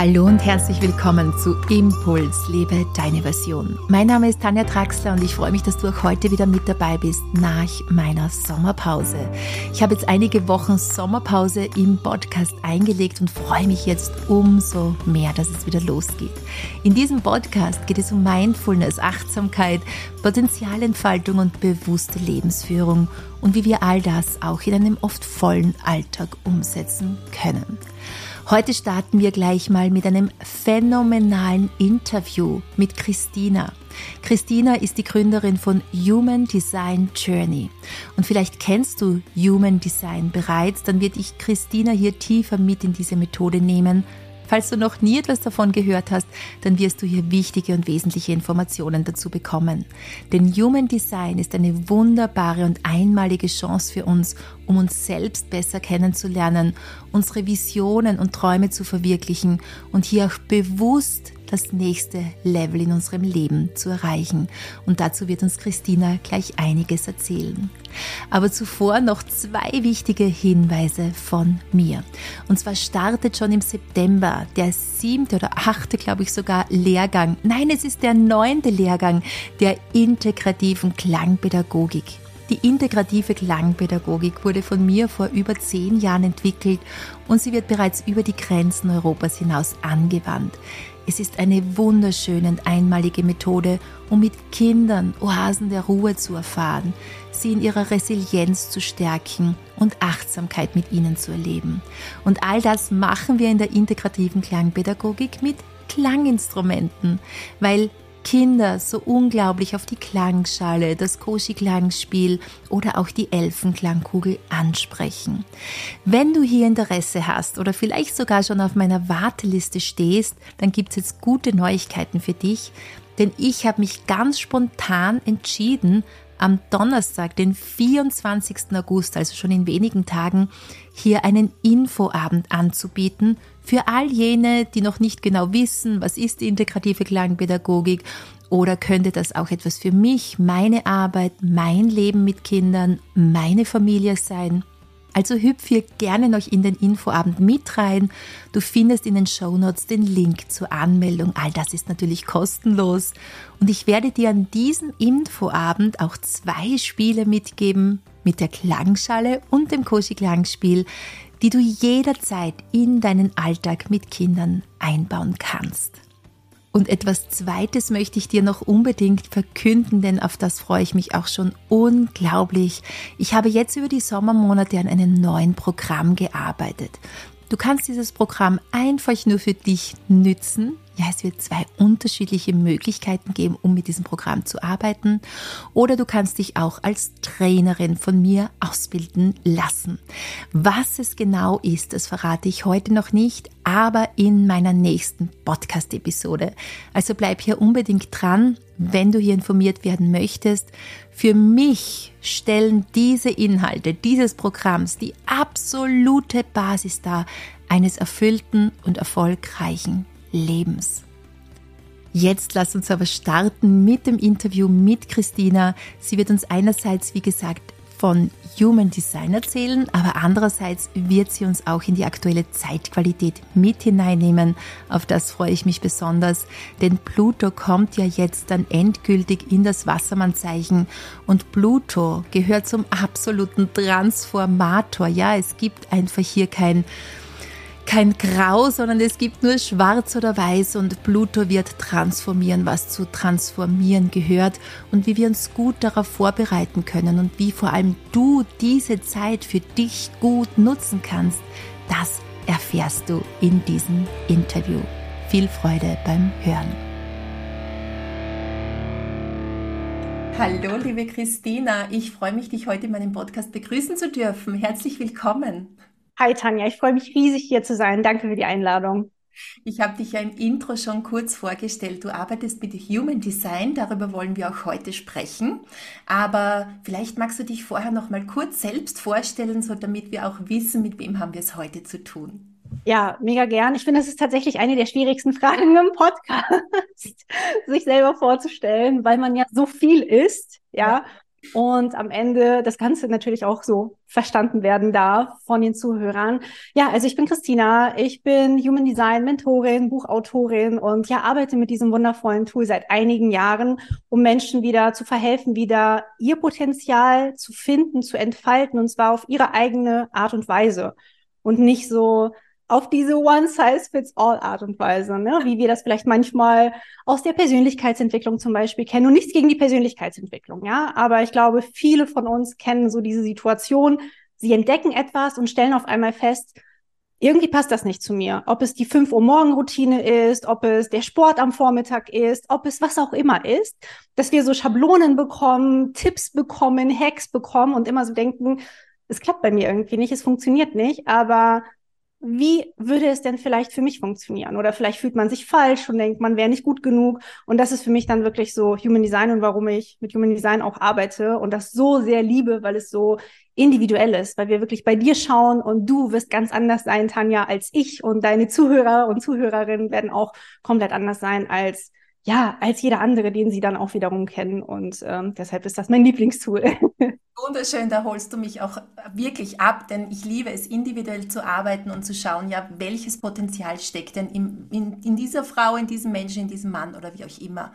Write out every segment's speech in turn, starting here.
Hallo und herzlich willkommen zu Impuls, lebe deine Version. Mein Name ist Tanja Traxler und ich freue mich, dass du auch heute wieder mit dabei bist nach meiner Sommerpause. Ich habe jetzt einige Wochen Sommerpause im Podcast eingelegt und freue mich jetzt umso mehr, dass es wieder losgeht. In diesem Podcast geht es um Mindfulness, Achtsamkeit, Potenzialentfaltung und bewusste Lebensführung und wie wir all das auch in einem oft vollen Alltag umsetzen können. Heute starten wir gleich mal mit einem phänomenalen Interview mit Christina. Christina ist die Gründerin von Human Design Journey. Und vielleicht kennst du Human Design bereits, dann wird ich Christina hier tiefer mit in diese Methode nehmen Falls du noch nie etwas davon gehört hast, dann wirst du hier wichtige und wesentliche Informationen dazu bekommen. Denn Human Design ist eine wunderbare und einmalige Chance für uns, um uns selbst besser kennenzulernen, unsere Visionen und Träume zu verwirklichen und hier auch bewusst das nächste Level in unserem Leben zu erreichen. Und dazu wird uns Christina gleich einiges erzählen. Aber zuvor noch zwei wichtige Hinweise von mir. Und zwar startet schon im September der siebte oder achte, glaube ich sogar, Lehrgang. Nein, es ist der neunte Lehrgang der integrativen Klangpädagogik. Die integrative Klangpädagogik wurde von mir vor über zehn Jahren entwickelt und sie wird bereits über die Grenzen Europas hinaus angewandt. Es ist eine wunderschöne und einmalige Methode, um mit Kindern Oasen der Ruhe zu erfahren, sie in ihrer Resilienz zu stärken und Achtsamkeit mit ihnen zu erleben. Und all das machen wir in der integrativen Klangpädagogik mit Klanginstrumenten, weil Kinder so unglaublich auf die Klangschale, das Koshi-Klangspiel oder auch die Elfenklangkugel ansprechen. Wenn du hier Interesse hast oder vielleicht sogar schon auf meiner Warteliste stehst, dann gibt es jetzt gute Neuigkeiten für dich, denn ich habe mich ganz spontan entschieden, am Donnerstag, den 24. August, also schon in wenigen Tagen, hier einen Infoabend anzubieten für all jene, die noch nicht genau wissen, was ist die integrative Klangpädagogik oder könnte das auch etwas für mich, meine Arbeit, mein Leben mit Kindern, meine Familie sein. Also hüpf hier gerne noch in den Infoabend mit rein. Du findest in den Shownotes den Link zur Anmeldung. All das ist natürlich kostenlos. Und ich werde dir an diesem Infoabend auch zwei Spiele mitgeben mit der Klangschale und dem Koshi Klangspiel, die du jederzeit in deinen Alltag mit Kindern einbauen kannst. Und etwas Zweites möchte ich dir noch unbedingt verkünden, denn auf das freue ich mich auch schon unglaublich. Ich habe jetzt über die Sommermonate an einem neuen Programm gearbeitet. Du kannst dieses Programm einfach nur für dich nützen. Ja, es wird zwei unterschiedliche Möglichkeiten geben, um mit diesem Programm zu arbeiten. Oder du kannst dich auch als Trainerin von mir ausbilden lassen. Was es genau ist, das verrate ich heute noch nicht, aber in meiner nächsten Podcast-Episode. Also bleib hier unbedingt dran, wenn du hier informiert werden möchtest. Für mich stellen diese Inhalte dieses Programms die absolute Basis dar eines erfüllten und erfolgreichen Lebens. Jetzt lass uns aber starten mit dem Interview mit Christina. Sie wird uns einerseits, wie gesagt, von Human Design erzählen, aber andererseits wird sie uns auch in die aktuelle Zeitqualität mit hineinnehmen. Auf das freue ich mich besonders, denn Pluto kommt ja jetzt dann endgültig in das Wassermannzeichen und Pluto gehört zum absoluten Transformator. Ja, es gibt einfach hier kein kein Grau, sondern es gibt nur Schwarz oder Weiß und Pluto wird transformieren, was zu transformieren gehört und wie wir uns gut darauf vorbereiten können und wie vor allem du diese Zeit für dich gut nutzen kannst, das erfährst du in diesem Interview. Viel Freude beim Hören. Hallo, liebe Christina. Ich freue mich, dich heute in meinem Podcast begrüßen zu dürfen. Herzlich willkommen. Hi Tanja, ich freue mich riesig hier zu sein. Danke für die Einladung. Ich habe dich ja im Intro schon kurz vorgestellt. Du arbeitest mit Human Design, darüber wollen wir auch heute sprechen. Aber vielleicht magst du dich vorher noch mal kurz selbst vorstellen, so damit wir auch wissen, mit wem haben wir es heute zu tun. Ja, mega gern. Ich finde, das ist tatsächlich eine der schwierigsten Fragen im Podcast, sich selber vorzustellen, weil man ja so viel ist, ja. ja und am Ende das Ganze natürlich auch so verstanden werden darf von den Zuhörern. Ja, also ich bin Christina, ich bin Human Design Mentorin, Buchautorin und ja, arbeite mit diesem wundervollen Tool seit einigen Jahren, um Menschen wieder zu verhelfen, wieder ihr Potenzial zu finden, zu entfalten und zwar auf ihre eigene Art und Weise und nicht so auf diese One-Size-Fits-All-Art und Weise, ne? wie wir das vielleicht manchmal aus der Persönlichkeitsentwicklung zum Beispiel kennen. Und nichts gegen die Persönlichkeitsentwicklung, ja. Aber ich glaube, viele von uns kennen so diese Situation. Sie entdecken etwas und stellen auf einmal fest, irgendwie passt das nicht zu mir. Ob es die 5 Uhr Morgenroutine ist, ob es der Sport am Vormittag ist, ob es was auch immer ist, dass wir so Schablonen bekommen, Tipps bekommen, Hacks bekommen und immer so denken, es klappt bei mir irgendwie nicht, es funktioniert nicht, aber wie würde es denn vielleicht für mich funktionieren? Oder vielleicht fühlt man sich falsch und denkt, man wäre nicht gut genug. Und das ist für mich dann wirklich so Human Design und warum ich mit Human Design auch arbeite und das so sehr liebe, weil es so individuell ist, weil wir wirklich bei dir schauen und du wirst ganz anders sein, Tanja, als ich und deine Zuhörer und Zuhörerinnen werden auch komplett anders sein als ja, als jeder andere, den sie dann auch wiederum kennen. Und ähm, deshalb ist das mein Lieblingstool. Wunderschön, da holst du mich auch wirklich ab, denn ich liebe es, individuell zu arbeiten und zu schauen, ja, welches Potenzial steckt denn in, in, in dieser Frau, in diesem Menschen, in diesem Mann oder wie auch immer.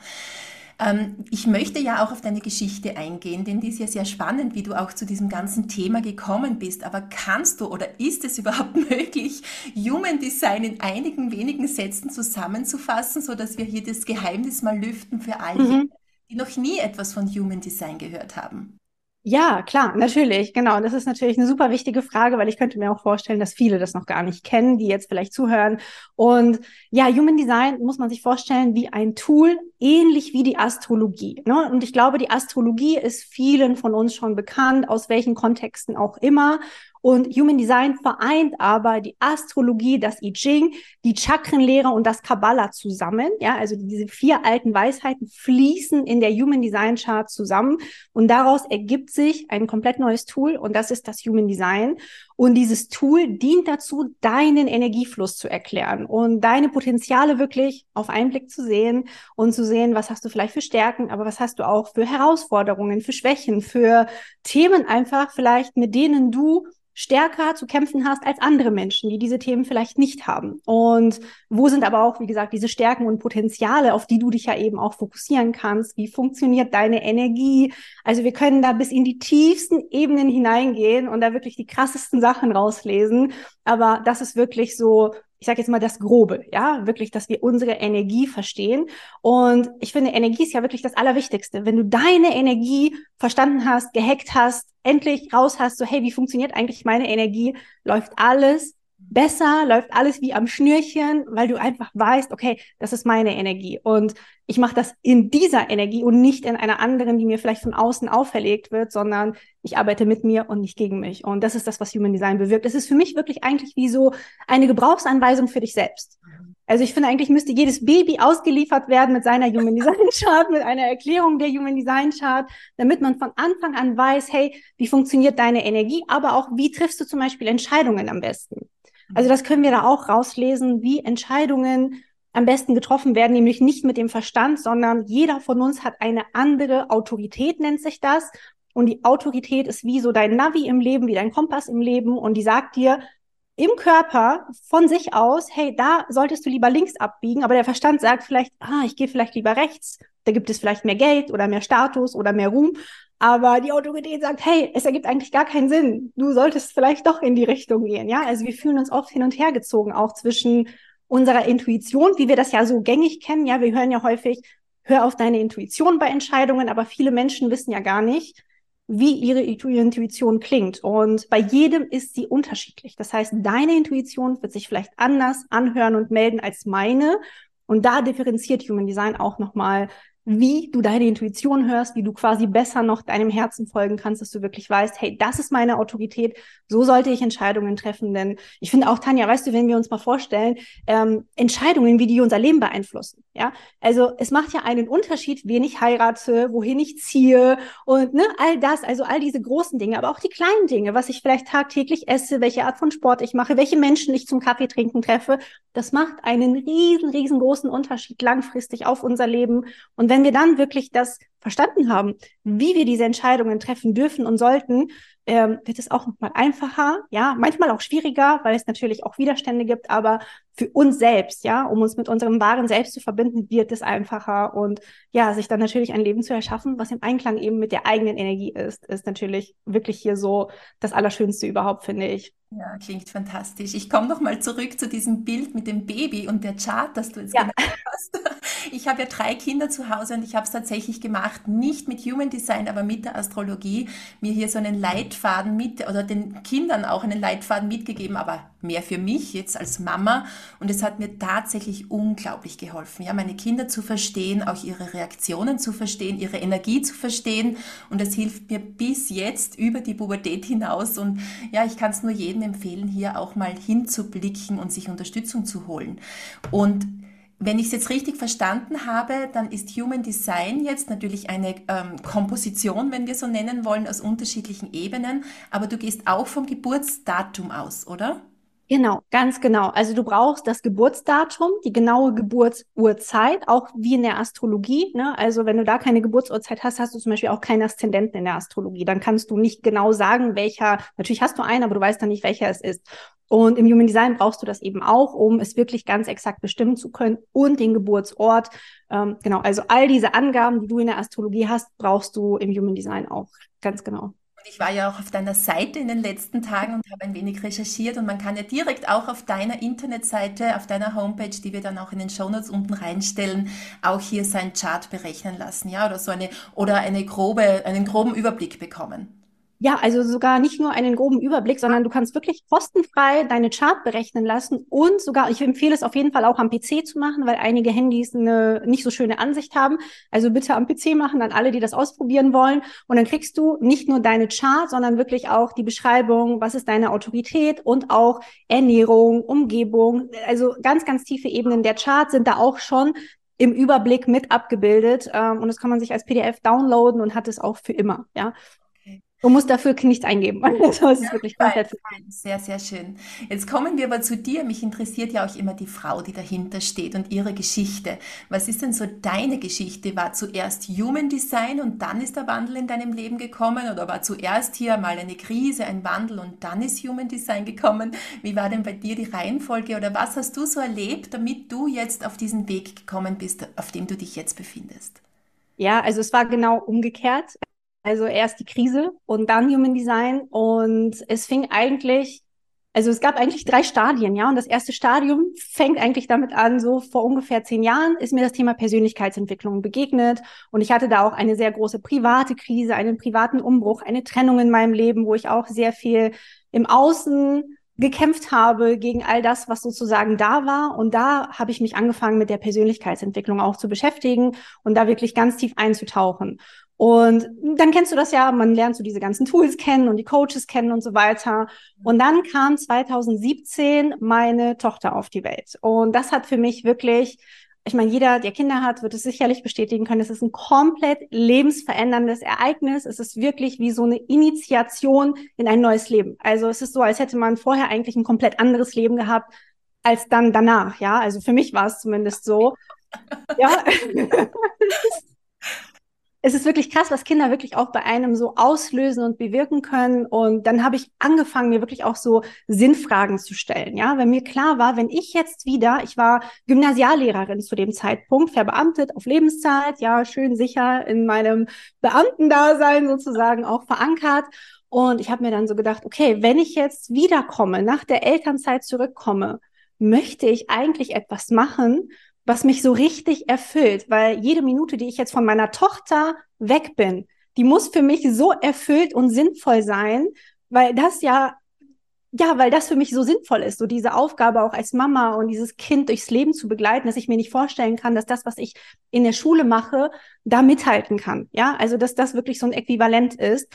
Ähm, ich möchte ja auch auf deine Geschichte eingehen, denn die ist ja sehr spannend, wie du auch zu diesem ganzen Thema gekommen bist. Aber kannst du oder ist es überhaupt möglich, Human Design in einigen wenigen Sätzen zusammenzufassen, sodass wir hier das Geheimnis mal lüften für alle, mhm. die noch nie etwas von Human Design gehört haben? Ja, klar, natürlich, genau. Das ist natürlich eine super wichtige Frage, weil ich könnte mir auch vorstellen, dass viele das noch gar nicht kennen, die jetzt vielleicht zuhören. Und ja, Human Design muss man sich vorstellen wie ein Tool, ähnlich wie die Astrologie. Ne? Und ich glaube, die Astrologie ist vielen von uns schon bekannt, aus welchen Kontexten auch immer. Und Human Design vereint aber die Astrologie, das I Ching, die Chakrenlehre und das Kabbalah zusammen. Ja, also diese vier alten Weisheiten fließen in der Human Design Chart zusammen und daraus ergibt sich ein komplett neues Tool und das ist das Human Design. Und dieses Tool dient dazu, deinen Energiefluss zu erklären und deine Potenziale wirklich auf einen Blick zu sehen und zu sehen, was hast du vielleicht für Stärken, aber was hast du auch für Herausforderungen, für Schwächen, für Themen einfach vielleicht, mit denen du stärker zu kämpfen hast als andere Menschen, die diese Themen vielleicht nicht haben. Und wo sind aber auch, wie gesagt, diese Stärken und Potenziale, auf die du dich ja eben auch fokussieren kannst? Wie funktioniert deine Energie? Also wir können da bis in die tiefsten Ebenen hineingehen und da wirklich die krassesten Sachen rauslesen. Aber das ist wirklich so ich sage jetzt mal das Grobe, ja, wirklich, dass wir unsere Energie verstehen. Und ich finde, Energie ist ja wirklich das Allerwichtigste. Wenn du deine Energie verstanden hast, gehackt hast, endlich raus hast, so hey, wie funktioniert eigentlich meine Energie, läuft alles besser, läuft alles wie am Schnürchen, weil du einfach weißt, okay, das ist meine Energie und ich mache das in dieser Energie und nicht in einer anderen, die mir vielleicht von außen auferlegt wird, sondern ich arbeite mit mir und nicht gegen mich. Und das ist das, was Human Design bewirkt. Es ist für mich wirklich eigentlich wie so eine Gebrauchsanweisung für dich selbst. Also ich finde eigentlich müsste jedes Baby ausgeliefert werden mit seiner Human Design Chart, mit einer Erklärung der Human Design Chart, damit man von Anfang an weiß, hey, wie funktioniert deine Energie, aber auch wie triffst du zum Beispiel Entscheidungen am besten. Also das können wir da auch rauslesen, wie Entscheidungen am besten getroffen werden, nämlich nicht mit dem Verstand, sondern jeder von uns hat eine andere Autorität, nennt sich das. Und die Autorität ist wie so dein Navi im Leben, wie dein Kompass im Leben. Und die sagt dir im Körper von sich aus, hey, da solltest du lieber links abbiegen. Aber der Verstand sagt vielleicht, ah, ich gehe vielleicht lieber rechts. Da gibt es vielleicht mehr Geld oder mehr Status oder mehr Ruhm. Aber die Autorität sagt, hey, es ergibt eigentlich gar keinen Sinn. Du solltest vielleicht doch in die Richtung gehen. Ja, also wir fühlen uns oft hin und her gezogen, auch zwischen unserer Intuition, wie wir das ja so gängig kennen. Ja, wir hören ja häufig, hör auf deine Intuition bei Entscheidungen, aber viele Menschen wissen ja gar nicht, wie ihre Intuition klingt. Und bei jedem ist sie unterschiedlich. Das heißt, deine Intuition wird sich vielleicht anders anhören und melden als meine. Und da differenziert Human Design auch nochmal wie du deine Intuition hörst, wie du quasi besser noch deinem Herzen folgen kannst, dass du wirklich weißt, hey, das ist meine Autorität, so sollte ich Entscheidungen treffen. Denn ich finde auch, Tanja, weißt du, wenn wir uns mal vorstellen, ähm, Entscheidungen, wie die unser Leben beeinflussen. Ja, also es macht ja einen Unterschied, wen ich heirate, wohin ich ziehe und ne, all das, also all diese großen Dinge, aber auch die kleinen Dinge, was ich vielleicht tagtäglich esse, welche Art von Sport ich mache, welche Menschen ich zum Kaffee trinken treffe, das macht einen riesen, riesengroßen Unterschied langfristig auf unser Leben. Und wenn wir dann wirklich das verstanden haben, wie wir diese Entscheidungen treffen dürfen und sollten, ähm, wird es auch nochmal einfacher, ja, manchmal auch schwieriger, weil es natürlich auch Widerstände gibt, aber für uns selbst, ja, um uns mit unserem wahren Selbst zu verbinden, wird es einfacher und ja, sich dann natürlich ein Leben zu erschaffen, was im Einklang eben mit der eigenen Energie ist, ist natürlich wirklich hier so das Allerschönste überhaupt, finde ich. Ja, klingt fantastisch. Ich komme noch mal zurück zu diesem Bild mit dem Baby und der Chart, das du jetzt ja. gemacht hast. Ich habe ja drei Kinder zu Hause und ich habe es tatsächlich gemacht, nicht mit Human Design, aber mit der Astrologie, mir hier so einen Leitfaden mit oder den Kindern auch einen Leitfaden mitgegeben, aber mehr für mich jetzt als Mama und es hat mir tatsächlich unglaublich geholfen, ja, meine Kinder zu verstehen, auch ihre Reaktionen zu verstehen, ihre Energie zu verstehen und das hilft mir bis jetzt über die Pubertät hinaus und ja, ich kann es nur jedem empfehlen, hier auch mal hinzublicken und sich Unterstützung zu holen. Und wenn ich es jetzt richtig verstanden habe, dann ist Human Design jetzt natürlich eine ähm, Komposition, wenn wir so nennen wollen, aus unterschiedlichen Ebenen, aber du gehst auch vom Geburtsdatum aus, oder? Genau, ganz genau. Also du brauchst das Geburtsdatum, die genaue Geburtsurzeit, auch wie in der Astrologie. Ne? Also wenn du da keine Geburtsurzeit hast, hast du zum Beispiel auch keinen Aszendenten in der Astrologie. Dann kannst du nicht genau sagen, welcher, natürlich hast du einen, aber du weißt dann nicht, welcher es ist. Und im Human Design brauchst du das eben auch, um es wirklich ganz exakt bestimmen zu können und den Geburtsort. Ähm, genau, also all diese Angaben, die du in der Astrologie hast, brauchst du im Human Design auch ganz genau. Ich war ja auch auf deiner Seite in den letzten Tagen und habe ein wenig recherchiert und man kann ja direkt auch auf deiner Internetseite, auf deiner Homepage, die wir dann auch in den Shownotes unten reinstellen, auch hier sein Chart berechnen lassen, ja, oder so eine oder eine grobe, einen groben Überblick bekommen. Ja, also sogar nicht nur einen groben Überblick, sondern du kannst wirklich kostenfrei deine Chart berechnen lassen und sogar, ich empfehle es auf jeden Fall auch am PC zu machen, weil einige Handys eine nicht so schöne Ansicht haben. Also bitte am PC machen, an alle, die das ausprobieren wollen. Und dann kriegst du nicht nur deine Chart, sondern wirklich auch die Beschreibung, was ist deine Autorität und auch Ernährung, Umgebung. Also ganz, ganz tiefe Ebenen der Chart sind da auch schon im Überblick mit abgebildet. Ähm, und das kann man sich als PDF downloaden und hat es auch für immer. Ja. Du musst dafür nichts eingeben. Also es ist wirklich komplett fein. Sehr, sehr schön. Jetzt kommen wir aber zu dir. Mich interessiert ja auch immer die Frau, die dahinter steht und ihre Geschichte. Was ist denn so deine Geschichte? War zuerst Human Design und dann ist der Wandel in deinem Leben gekommen? Oder war zuerst hier mal eine Krise, ein Wandel und dann ist Human Design gekommen? Wie war denn bei dir die Reihenfolge? Oder was hast du so erlebt, damit du jetzt auf diesen Weg gekommen bist, auf dem du dich jetzt befindest? Ja, also es war genau umgekehrt. Also erst die Krise und dann Human Design. Und es fing eigentlich, also es gab eigentlich drei Stadien, ja. Und das erste Stadium fängt eigentlich damit an, so vor ungefähr zehn Jahren ist mir das Thema Persönlichkeitsentwicklung begegnet. Und ich hatte da auch eine sehr große private Krise, einen privaten Umbruch, eine Trennung in meinem Leben, wo ich auch sehr viel im Außen gekämpft habe gegen all das, was sozusagen da war. Und da habe ich mich angefangen, mit der Persönlichkeitsentwicklung auch zu beschäftigen und da wirklich ganz tief einzutauchen. Und dann kennst du das ja, man lernt so diese ganzen Tools kennen und die Coaches kennen und so weiter. Und dann kam 2017 meine Tochter auf die Welt. Und das hat für mich wirklich, ich meine, jeder, der Kinder hat, wird es sicherlich bestätigen können, es ist ein komplett lebensveränderndes Ereignis. Es ist wirklich wie so eine Initiation in ein neues Leben. Also es ist so, als hätte man vorher eigentlich ein komplett anderes Leben gehabt als dann danach. Ja, also für mich war es zumindest so. ja. es ist wirklich krass, was Kinder wirklich auch bei einem so auslösen und bewirken können. Und dann habe ich angefangen, mir wirklich auch so Sinnfragen zu stellen. Ja, wenn mir klar war, wenn ich jetzt wieder, ich war Gymnasiallehrerin zu dem Zeitpunkt, verbeamtet auf Lebenszeit, ja, schön sicher in meinem Beamtendasein sozusagen auch verankert. Und ich habe mir dann so gedacht, okay, wenn ich jetzt wiederkomme, nach der Elternzeit zurückkomme, möchte ich eigentlich etwas machen, was mich so richtig erfüllt, weil jede Minute, die ich jetzt von meiner Tochter weg bin, die muss für mich so erfüllt und sinnvoll sein, weil das ja, ja, weil das für mich so sinnvoll ist, so diese Aufgabe auch als Mama und dieses Kind durchs Leben zu begleiten, dass ich mir nicht vorstellen kann, dass das, was ich in der Schule mache, da mithalten kann. Ja, also dass das wirklich so ein Äquivalent ist.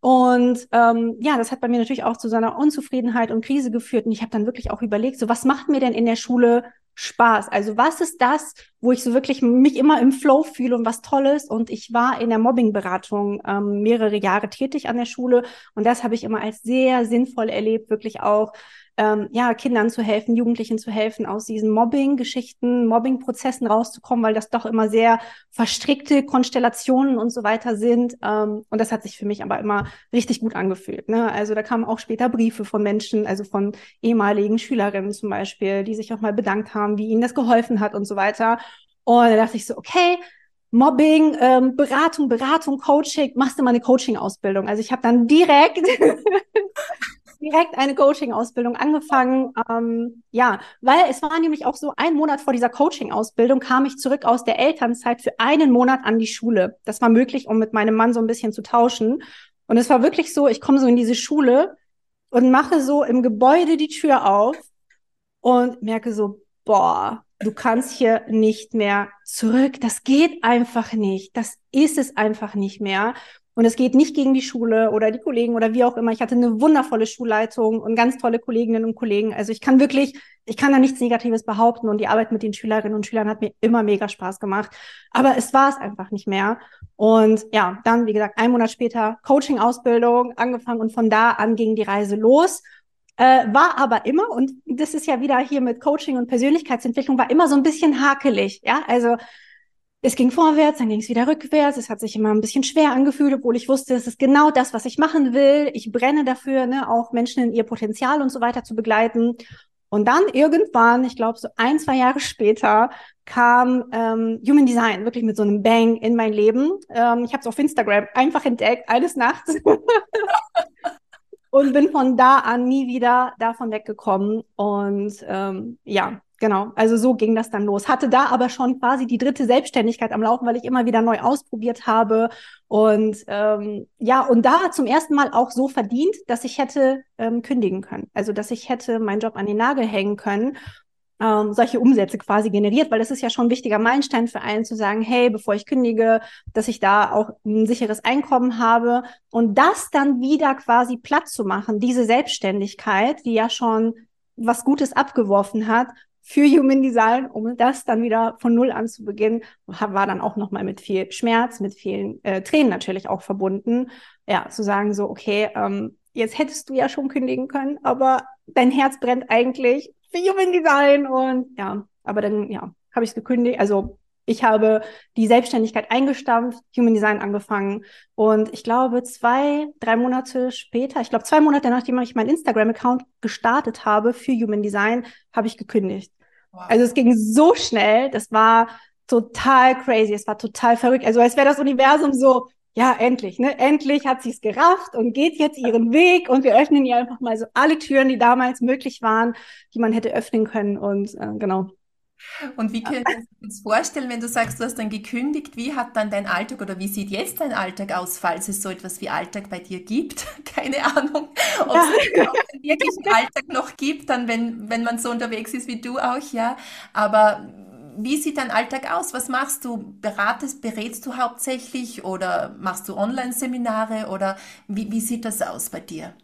Und ähm, ja, das hat bei mir natürlich auch zu so einer Unzufriedenheit und Krise geführt. Und ich habe dann wirklich auch überlegt, so was macht mir denn in der Schule Spaß? Also was ist das, wo ich so wirklich mich immer im Flow fühle und was Tolles? Und ich war in der Mobbingberatung ähm, mehrere Jahre tätig an der Schule und das habe ich immer als sehr sinnvoll erlebt, wirklich auch ähm, ja, Kindern zu helfen, Jugendlichen zu helfen, aus diesen Mobbing-Geschichten, Mobbing-Prozessen rauszukommen, weil das doch immer sehr verstrickte Konstellationen und so weiter sind. Ähm, und das hat sich für mich aber immer richtig gut angefühlt. Ne? Also da kamen auch später Briefe von Menschen, also von ehemaligen Schülerinnen zum Beispiel, die sich auch mal bedankt haben, wie ihnen das geholfen hat und so weiter. Und da dachte ich so, okay, Mobbing, ähm, Beratung, Beratung, Coaching, machst du mal eine Coaching-Ausbildung. Also ich habe dann direkt direkt eine Coaching-Ausbildung angefangen. Ähm, ja, weil es war nämlich auch so, ein Monat vor dieser Coaching-Ausbildung kam ich zurück aus der Elternzeit für einen Monat an die Schule. Das war möglich, um mit meinem Mann so ein bisschen zu tauschen. Und es war wirklich so, ich komme so in diese Schule und mache so im Gebäude die Tür auf und merke so, boah, du kannst hier nicht mehr zurück. Das geht einfach nicht. Das ist es einfach nicht mehr. Und es geht nicht gegen die Schule oder die Kollegen oder wie auch immer. Ich hatte eine wundervolle Schulleitung und ganz tolle Kolleginnen und Kollegen. Also ich kann wirklich, ich kann da nichts Negatives behaupten und die Arbeit mit den Schülerinnen und Schülern hat mir immer mega Spaß gemacht. Aber es war es einfach nicht mehr. Und ja, dann, wie gesagt, ein Monat später Coaching-Ausbildung angefangen und von da an ging die Reise los. Äh, war aber immer, und das ist ja wieder hier mit Coaching und Persönlichkeitsentwicklung, war immer so ein bisschen hakelig. Ja, also es ging vorwärts, dann ging es wieder rückwärts. Es hat sich immer ein bisschen schwer angefühlt, obwohl ich wusste, es ist genau das, was ich machen will. Ich brenne dafür, ne, auch Menschen in ihr Potenzial und so weiter zu begleiten. Und dann irgendwann, ich glaube so ein, zwei Jahre später, kam ähm, Human Design wirklich mit so einem Bang in mein Leben. Ähm, ich habe es auf Instagram einfach entdeckt, eines Nachts. und bin von da an nie wieder davon weggekommen. Und ähm, ja, genau. Also so ging das dann los. Hatte da aber schon quasi die dritte Selbstständigkeit am Laufen, weil ich immer wieder neu ausprobiert habe. Und ähm, ja, und da zum ersten Mal auch so verdient, dass ich hätte ähm, kündigen können. Also dass ich hätte meinen Job an den Nagel hängen können ähm, solche Umsätze quasi generiert, weil das ist ja schon ein wichtiger Meilenstein für einen zu sagen, hey, bevor ich kündige, dass ich da auch ein sicheres Einkommen habe und das dann wieder quasi platt zu machen, diese Selbstständigkeit, die ja schon was Gutes abgeworfen hat, für Human Design, um das dann wieder von Null an zu beginnen, war dann auch nochmal mit viel Schmerz, mit vielen äh, Tränen natürlich auch verbunden. Ja, zu sagen so, okay, ähm, jetzt hättest du ja schon kündigen können, aber dein Herz brennt eigentlich für Human Design und ja, aber dann ja, habe ich es gekündigt. Also ich habe die Selbstständigkeit eingestampft, Human Design angefangen und ich glaube zwei, drei Monate später, ich glaube zwei Monate nachdem ich meinen Instagram-Account gestartet habe für Human Design, habe ich gekündigt. Also es ging so schnell, das war total crazy, es war total verrückt. Also als wäre das Universum so, ja, endlich, ne? Endlich hat sie es gerafft und geht jetzt ihren Weg und wir öffnen ihr einfach mal so alle Türen, die damals möglich waren, die man hätte öffnen können und äh, genau. Und wie können wir uns vorstellen, wenn du sagst, du hast dann gekündigt, wie hat dann dein Alltag oder wie sieht jetzt dein Alltag aus, falls es so etwas wie Alltag bei dir gibt? Keine Ahnung, ob es ja. wirklich einen Alltag noch gibt, dann wenn, wenn man so unterwegs ist wie du auch, ja. Aber wie sieht dein Alltag aus? Was machst du? Beratest, berätst du hauptsächlich oder machst du Online-Seminare oder wie, wie sieht das aus bei dir?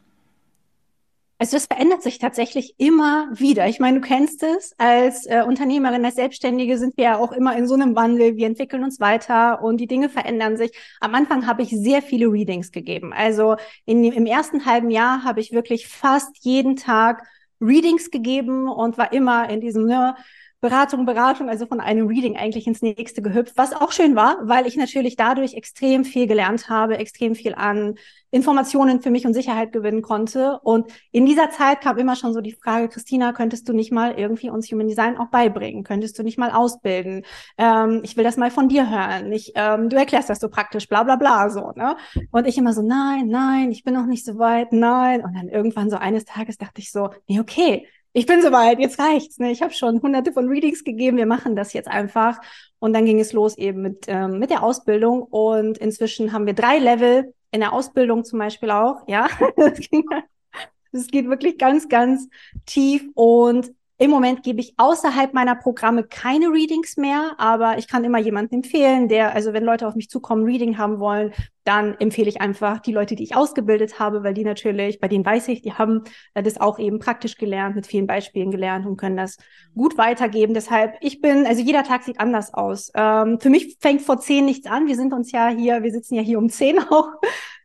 Also das verändert sich tatsächlich immer wieder. Ich meine, du kennst es, als äh, Unternehmerin, als Selbstständige sind wir ja auch immer in so einem Wandel. Wir entwickeln uns weiter und die Dinge verändern sich. Am Anfang habe ich sehr viele Readings gegeben. Also in, im ersten halben Jahr habe ich wirklich fast jeden Tag Readings gegeben und war immer in diesem, ne, Beratung, Beratung, also von einem Reading eigentlich ins nächste gehüpft, was auch schön war, weil ich natürlich dadurch extrem viel gelernt habe, extrem viel an Informationen für mich und Sicherheit gewinnen konnte. Und in dieser Zeit kam immer schon so die Frage, Christina, könntest du nicht mal irgendwie uns Human Design auch beibringen? Könntest du nicht mal ausbilden? Ähm, ich will das mal von dir hören. Ich, ähm, du erklärst das so praktisch, bla bla bla so. Ne? Und ich immer so, nein, nein, ich bin noch nicht so weit, nein. Und dann irgendwann so eines Tages dachte ich so, nee, okay, ich bin soweit, jetzt reicht's. Ne? Ich habe schon hunderte von Readings gegeben, wir machen das jetzt einfach. Und dann ging es los eben mit, ähm, mit der Ausbildung. Und inzwischen haben wir drei Level in der Ausbildung zum Beispiel auch. Ja, das geht wirklich ganz, ganz tief. Und im Moment gebe ich außerhalb meiner Programme keine Readings mehr, aber ich kann immer jemanden empfehlen, der, also wenn Leute auf mich zukommen, Reading haben wollen, dann empfehle ich einfach die Leute, die ich ausgebildet habe, weil die natürlich, bei denen weiß ich, die haben äh, das auch eben praktisch gelernt, mit vielen Beispielen gelernt und können das gut weitergeben. Deshalb, ich bin, also jeder Tag sieht anders aus. Ähm, für mich fängt vor zehn nichts an. Wir sind uns ja hier, wir sitzen ja hier um zehn auch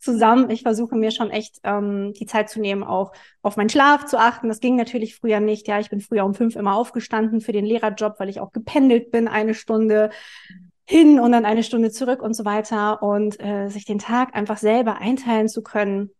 zusammen. Ich versuche mir schon echt ähm, die Zeit zu nehmen, auch auf meinen Schlaf zu achten. Das ging natürlich früher nicht. Ja, ich bin früher um fünf immer aufgestanden für den Lehrerjob, weil ich auch gependelt bin, eine Stunde hin und dann eine Stunde zurück und so weiter. Und äh, sich den Tag einfach selber einteilen zu können,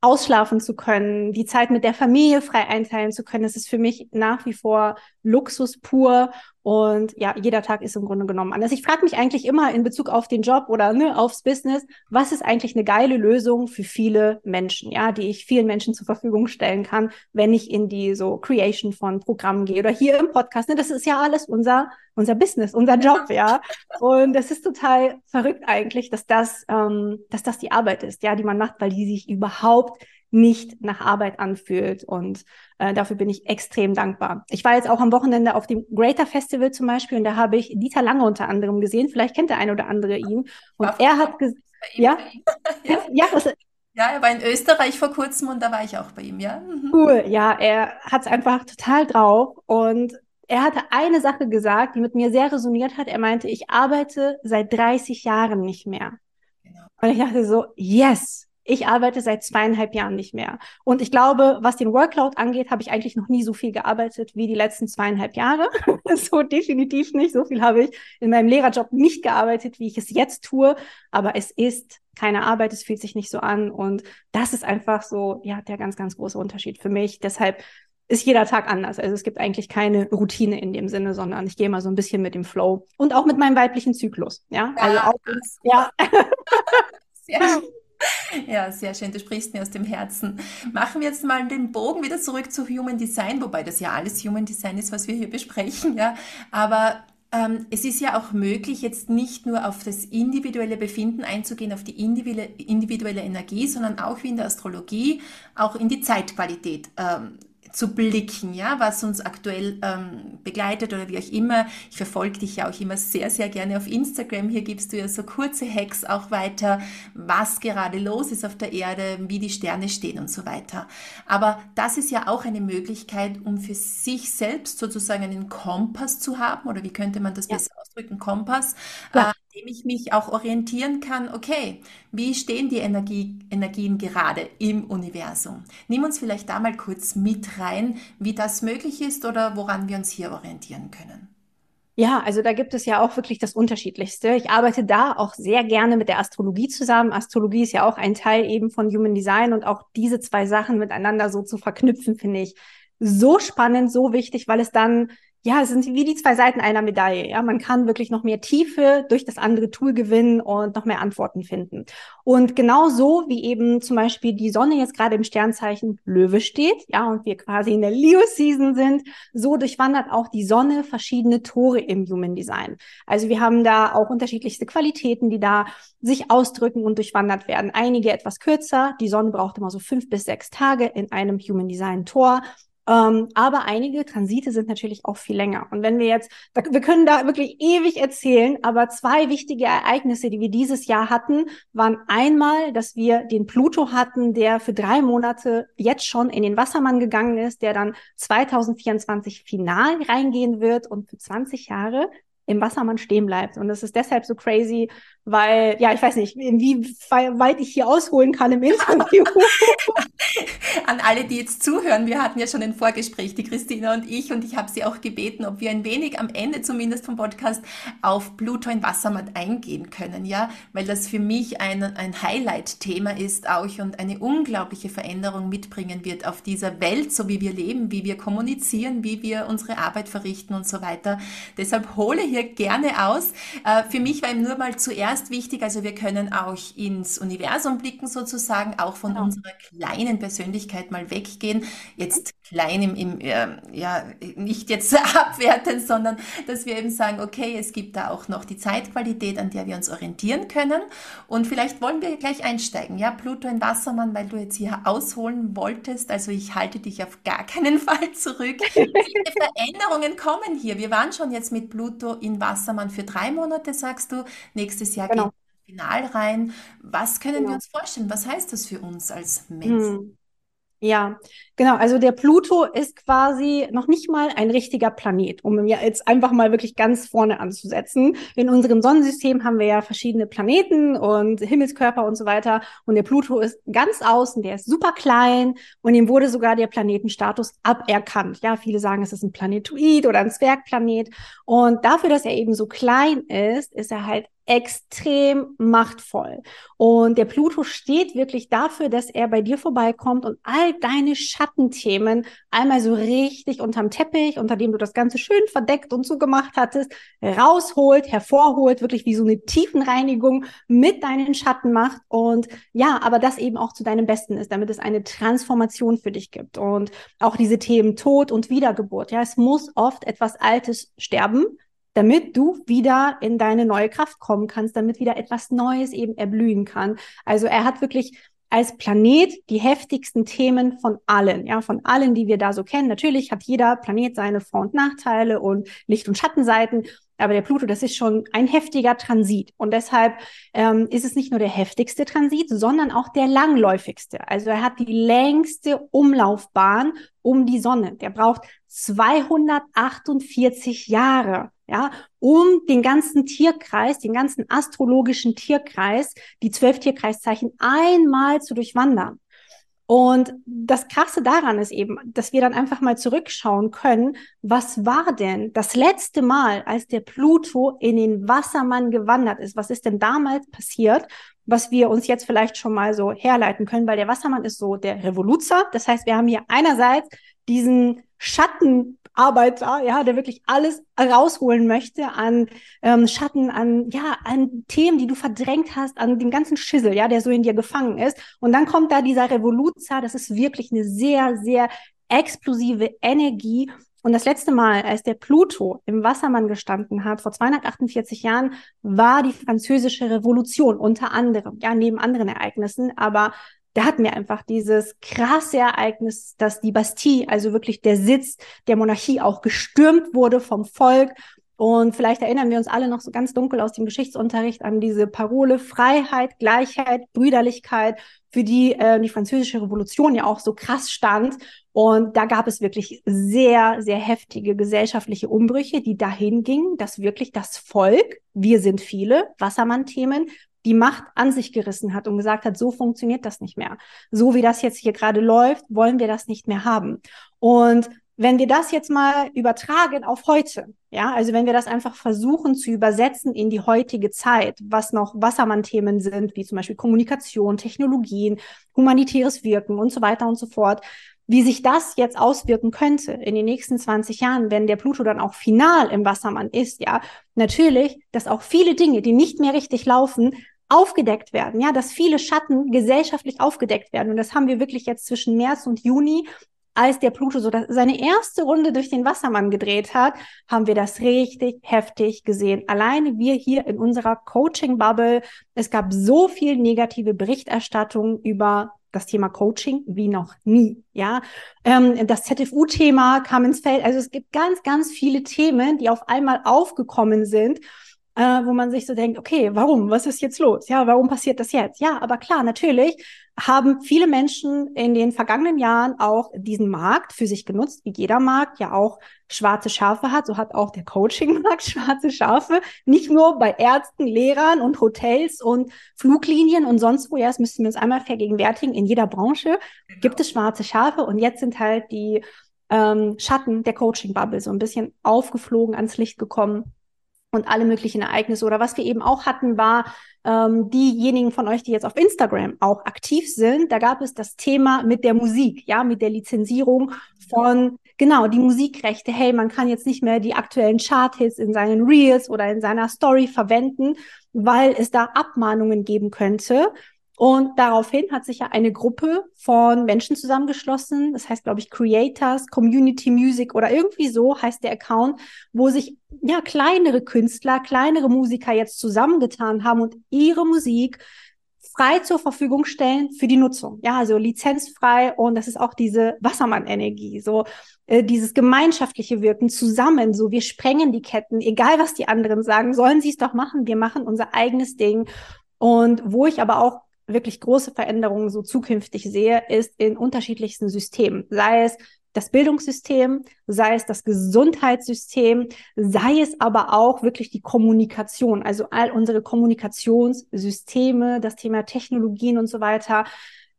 ausschlafen zu können, die Zeit mit der Familie frei einteilen zu können. Das ist für mich nach wie vor Luxus pur. Und ja, jeder Tag ist im Grunde genommen anders. Ich frage mich eigentlich immer in Bezug auf den Job oder ne, aufs Business, was ist eigentlich eine geile Lösung für viele Menschen, ja, die ich vielen Menschen zur Verfügung stellen kann, wenn ich in die so Creation von Programmen gehe oder hier im Podcast. Ne, das ist ja alles unser unser Business, unser Job, ja. Und es ist total verrückt eigentlich, dass das, ähm, dass das die Arbeit ist, ja, die man macht, weil die sich überhaupt nicht nach Arbeit anfühlt. Und äh, dafür bin ich extrem dankbar. Ich war jetzt auch am Wochenende auf dem Greater Festival zum Beispiel und da habe ich Dieter Lange unter anderem gesehen. Vielleicht kennt der eine oder andere ihn. Und er hat gesagt, ja, ja, ja, was, ja, er war in Österreich vor kurzem und da war ich auch bei ihm, ja. Mhm. Cool, ja, er hat es einfach total drauf und er hatte eine Sache gesagt, die mit mir sehr resoniert hat. Er meinte, ich arbeite seit 30 Jahren nicht mehr. Genau. Und ich dachte so, yes, ich arbeite seit zweieinhalb Jahren nicht mehr. Und ich glaube, was den Workload angeht, habe ich eigentlich noch nie so viel gearbeitet wie die letzten zweieinhalb Jahre. so definitiv nicht. So viel habe ich in meinem Lehrerjob nicht gearbeitet, wie ich es jetzt tue. Aber es ist keine Arbeit, es fühlt sich nicht so an. Und das ist einfach so, ja, der ganz, ganz große Unterschied für mich. Deshalb ist jeder Tag anders. Also es gibt eigentlich keine Routine in dem Sinne, sondern ich gehe mal so ein bisschen mit dem Flow und auch mit meinem weiblichen Zyklus. Ja, ja also auch, ja. Sehr ja, sehr schön. Du sprichst mir aus dem Herzen. Machen wir jetzt mal den Bogen wieder zurück zu Human Design, wobei das ja alles Human Design ist, was wir hier besprechen. Ja, aber ähm, es ist ja auch möglich, jetzt nicht nur auf das individuelle Befinden einzugehen, auf die individuelle, Energie, sondern auch wie in der Astrologie, auch in die Zeitqualität ähm, zu blicken, ja, was uns aktuell ähm, begleitet oder wie auch immer. Ich verfolge dich ja auch immer sehr, sehr gerne auf Instagram. Hier gibst du ja so kurze Hacks auch weiter, was gerade los ist auf der Erde, wie die Sterne stehen und so weiter. Aber das ist ja auch eine Möglichkeit, um für sich selbst sozusagen einen Kompass zu haben, oder wie könnte man das ja. besser ausdrücken, Kompass, ja. äh, dem ich mich auch orientieren kann, okay, wie stehen die Energie, Energien gerade im Universum? Nimm uns vielleicht da mal kurz mit rein, wie das möglich ist oder woran wir uns hier orientieren können. Ja, also da gibt es ja auch wirklich das Unterschiedlichste. Ich arbeite da auch sehr gerne mit der Astrologie zusammen. Astrologie ist ja auch ein Teil eben von Human Design und auch diese zwei Sachen miteinander so zu verknüpfen, finde ich so spannend, so wichtig, weil es dann ja, es sind wie die zwei Seiten einer Medaille. Ja, man kann wirklich noch mehr Tiefe durch das andere Tool gewinnen und noch mehr Antworten finden. Und genau so wie eben zum Beispiel die Sonne jetzt gerade im Sternzeichen Löwe steht, ja, und wir quasi in der Leo-Season sind, so durchwandert auch die Sonne verschiedene Tore im Human Design. Also wir haben da auch unterschiedlichste Qualitäten, die da sich ausdrücken und durchwandert werden. Einige etwas kürzer. Die Sonne braucht immer so fünf bis sechs Tage in einem Human Design Tor. Ähm, aber einige Transite sind natürlich auch viel länger. Und wenn wir jetzt, wir können da wirklich ewig erzählen, aber zwei wichtige Ereignisse, die wir dieses Jahr hatten, waren einmal, dass wir den Pluto hatten, der für drei Monate jetzt schon in den Wassermann gegangen ist, der dann 2024 final reingehen wird und für 20 Jahre im Wassermann stehen bleibt. Und das ist deshalb so crazy, weil, ja, ich weiß nicht, wie weit ich hier ausholen kann im Interview. An alle, die jetzt zuhören, wir hatten ja schon ein Vorgespräch, die Christina und ich, und ich habe sie auch gebeten, ob wir ein wenig am Ende zumindest vom Podcast auf Pluto in Wassermann eingehen können, ja, weil das für mich ein, ein Highlight-Thema ist auch und eine unglaubliche Veränderung mitbringen wird auf dieser Welt, so wie wir leben, wie wir kommunizieren, wie wir unsere Arbeit verrichten und so weiter. Deshalb hole hier gerne aus. Äh, für mich war eben nur mal zuerst ist wichtig. Also wir können auch ins Universum blicken sozusagen, auch von genau. unserer kleinen Persönlichkeit mal weggehen. Jetzt klein im, im äh, ja, nicht jetzt abwerten, sondern dass wir eben sagen, okay, es gibt da auch noch die Zeitqualität, an der wir uns orientieren können. Und vielleicht wollen wir gleich einsteigen. Ja, Pluto in Wassermann, weil du jetzt hier ausholen wolltest. Also ich halte dich auf gar keinen Fall zurück. Welche Veränderungen kommen hier? Wir waren schon jetzt mit Pluto in Wassermann für drei Monate, sagst du. Nächstes Jahr genau. geht Final rein. Was können genau. wir uns vorstellen? Was heißt das für uns als Menschen? Hm. Ja, genau. Also der Pluto ist quasi noch nicht mal ein richtiger Planet, um jetzt einfach mal wirklich ganz vorne anzusetzen. In unserem Sonnensystem haben wir ja verschiedene Planeten und Himmelskörper und so weiter. Und der Pluto ist ganz außen, der ist super klein und ihm wurde sogar der Planetenstatus aberkannt. Ja, viele sagen, es ist ein Planetoid oder ein Zwergplanet. Und dafür, dass er eben so klein ist, ist er halt extrem machtvoll. Und der Pluto steht wirklich dafür, dass er bei dir vorbeikommt und all deine Schattenthemen einmal so richtig unterm Teppich, unter dem du das Ganze schön verdeckt und zugemacht hattest, rausholt, hervorholt, wirklich wie so eine Tiefenreinigung mit deinen Schatten macht. Und ja, aber das eben auch zu deinem Besten ist, damit es eine Transformation für dich gibt. Und auch diese Themen Tod und Wiedergeburt. Ja, es muss oft etwas Altes sterben damit du wieder in deine neue Kraft kommen kannst, damit wieder etwas Neues eben erblühen kann. Also er hat wirklich als Planet die heftigsten Themen von allen, ja, von allen, die wir da so kennen. Natürlich hat jeder Planet seine Vor- und Nachteile und Licht- und Schattenseiten, aber der Pluto, das ist schon ein heftiger Transit. Und deshalb ähm, ist es nicht nur der heftigste Transit, sondern auch der langläufigste. Also er hat die längste Umlaufbahn um die Sonne. Der braucht 248 Jahre ja, um den ganzen Tierkreis, den ganzen astrologischen Tierkreis, die zwölf Tierkreiszeichen einmal zu durchwandern. Und das Krasse daran ist eben, dass wir dann einfach mal zurückschauen können, was war denn das letzte Mal, als der Pluto in den Wassermann gewandert ist? Was ist denn damals passiert, was wir uns jetzt vielleicht schon mal so herleiten können? Weil der Wassermann ist so der Revoluzer. Das heißt, wir haben hier einerseits diesen Schatten Arbeiter, ja, der wirklich alles rausholen möchte an ähm, Schatten, an ja, an Themen, die du verdrängt hast, an dem ganzen Schissel, ja, der so in dir gefangen ist. Und dann kommt da dieser Revoluzer, das ist wirklich eine sehr, sehr explosive Energie. Und das letzte Mal, als der Pluto im Wassermann gestanden hat, vor 248 Jahren, war die französische Revolution unter anderem, ja, neben anderen Ereignissen, aber da hatten wir einfach dieses krasse Ereignis, dass die Bastille, also wirklich der Sitz der Monarchie, auch gestürmt wurde vom Volk. Und vielleicht erinnern wir uns alle noch so ganz dunkel aus dem Geschichtsunterricht an diese Parole Freiheit, Gleichheit, Brüderlichkeit, für die äh, die französische Revolution ja auch so krass stand. Und da gab es wirklich sehr, sehr heftige gesellschaftliche Umbrüche, die dahin gingen, dass wirklich das Volk, wir sind viele, Wassermann-Themen, die Macht an sich gerissen hat und gesagt hat, so funktioniert das nicht mehr. So wie das jetzt hier gerade läuft, wollen wir das nicht mehr haben. Und wenn wir das jetzt mal übertragen auf heute, ja, also wenn wir das einfach versuchen zu übersetzen in die heutige Zeit, was noch Wassermann-Themen sind, wie zum Beispiel Kommunikation, Technologien, humanitäres Wirken und so weiter und so fort, wie sich das jetzt auswirken könnte in den nächsten 20 Jahren, wenn der Pluto dann auch final im Wassermann ist, ja, natürlich, dass auch viele Dinge, die nicht mehr richtig laufen, aufgedeckt werden, ja, dass viele Schatten gesellschaftlich aufgedeckt werden. Und das haben wir wirklich jetzt zwischen März und Juni als der Pluto so seine erste Runde durch den Wassermann gedreht hat, haben wir das richtig heftig gesehen. Alleine wir hier in unserer Coaching-Bubble, es gab so viel negative Berichterstattung über das Thema Coaching wie noch nie. Ja, ähm, das ZFU-Thema kam ins Feld. Also es gibt ganz, ganz viele Themen, die auf einmal aufgekommen sind äh, wo man sich so denkt, okay, warum? Was ist jetzt los? Ja, warum passiert das jetzt? Ja, aber klar, natürlich haben viele Menschen in den vergangenen Jahren auch diesen Markt für sich genutzt, wie jeder Markt ja auch schwarze Schafe hat. So hat auch der Coaching-Markt schwarze Schafe. Nicht nur bei Ärzten, Lehrern und Hotels und Fluglinien und sonst wo. Ja, das müssen wir uns einmal vergegenwärtigen. In jeder Branche genau. gibt es schwarze Schafe und jetzt sind halt die ähm, Schatten der Coaching-Bubble so ein bisschen aufgeflogen, ans Licht gekommen und alle möglichen Ereignisse. Oder was wir eben auch hatten, war ähm, diejenigen von euch, die jetzt auf Instagram auch aktiv sind. Da gab es das Thema mit der Musik, ja, mit der Lizenzierung von genau die Musikrechte. Hey, man kann jetzt nicht mehr die aktuellen Charthits in seinen Reels oder in seiner Story verwenden, weil es da Abmahnungen geben könnte. Und daraufhin hat sich ja eine Gruppe von Menschen zusammengeschlossen. Das heißt, glaube ich, Creators, Community Music oder irgendwie so heißt der Account, wo sich ja kleinere Künstler, kleinere Musiker jetzt zusammengetan haben und ihre Musik frei zur Verfügung stellen für die Nutzung. Ja, also lizenzfrei und das ist auch diese Wassermann-Energie, so äh, dieses gemeinschaftliche Wirken zusammen, so wir sprengen die Ketten, egal was die anderen sagen, sollen sie es doch machen, wir machen unser eigenes Ding. Und wo ich aber auch wirklich große Veränderungen so zukünftig sehe, ist in unterschiedlichsten Systemen. Sei es das Bildungssystem, sei es das Gesundheitssystem, sei es aber auch wirklich die Kommunikation, also all unsere Kommunikationssysteme, das Thema Technologien und so weiter